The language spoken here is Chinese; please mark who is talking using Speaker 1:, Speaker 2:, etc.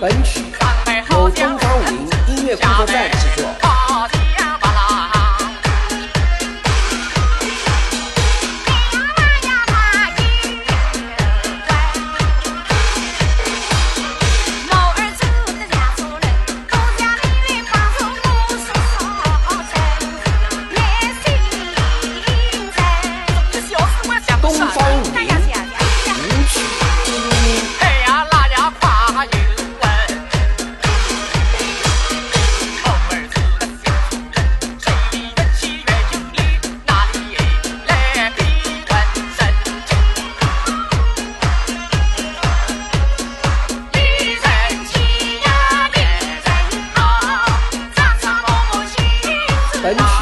Speaker 1: 本曲由东方五零音乐工作站制作。哎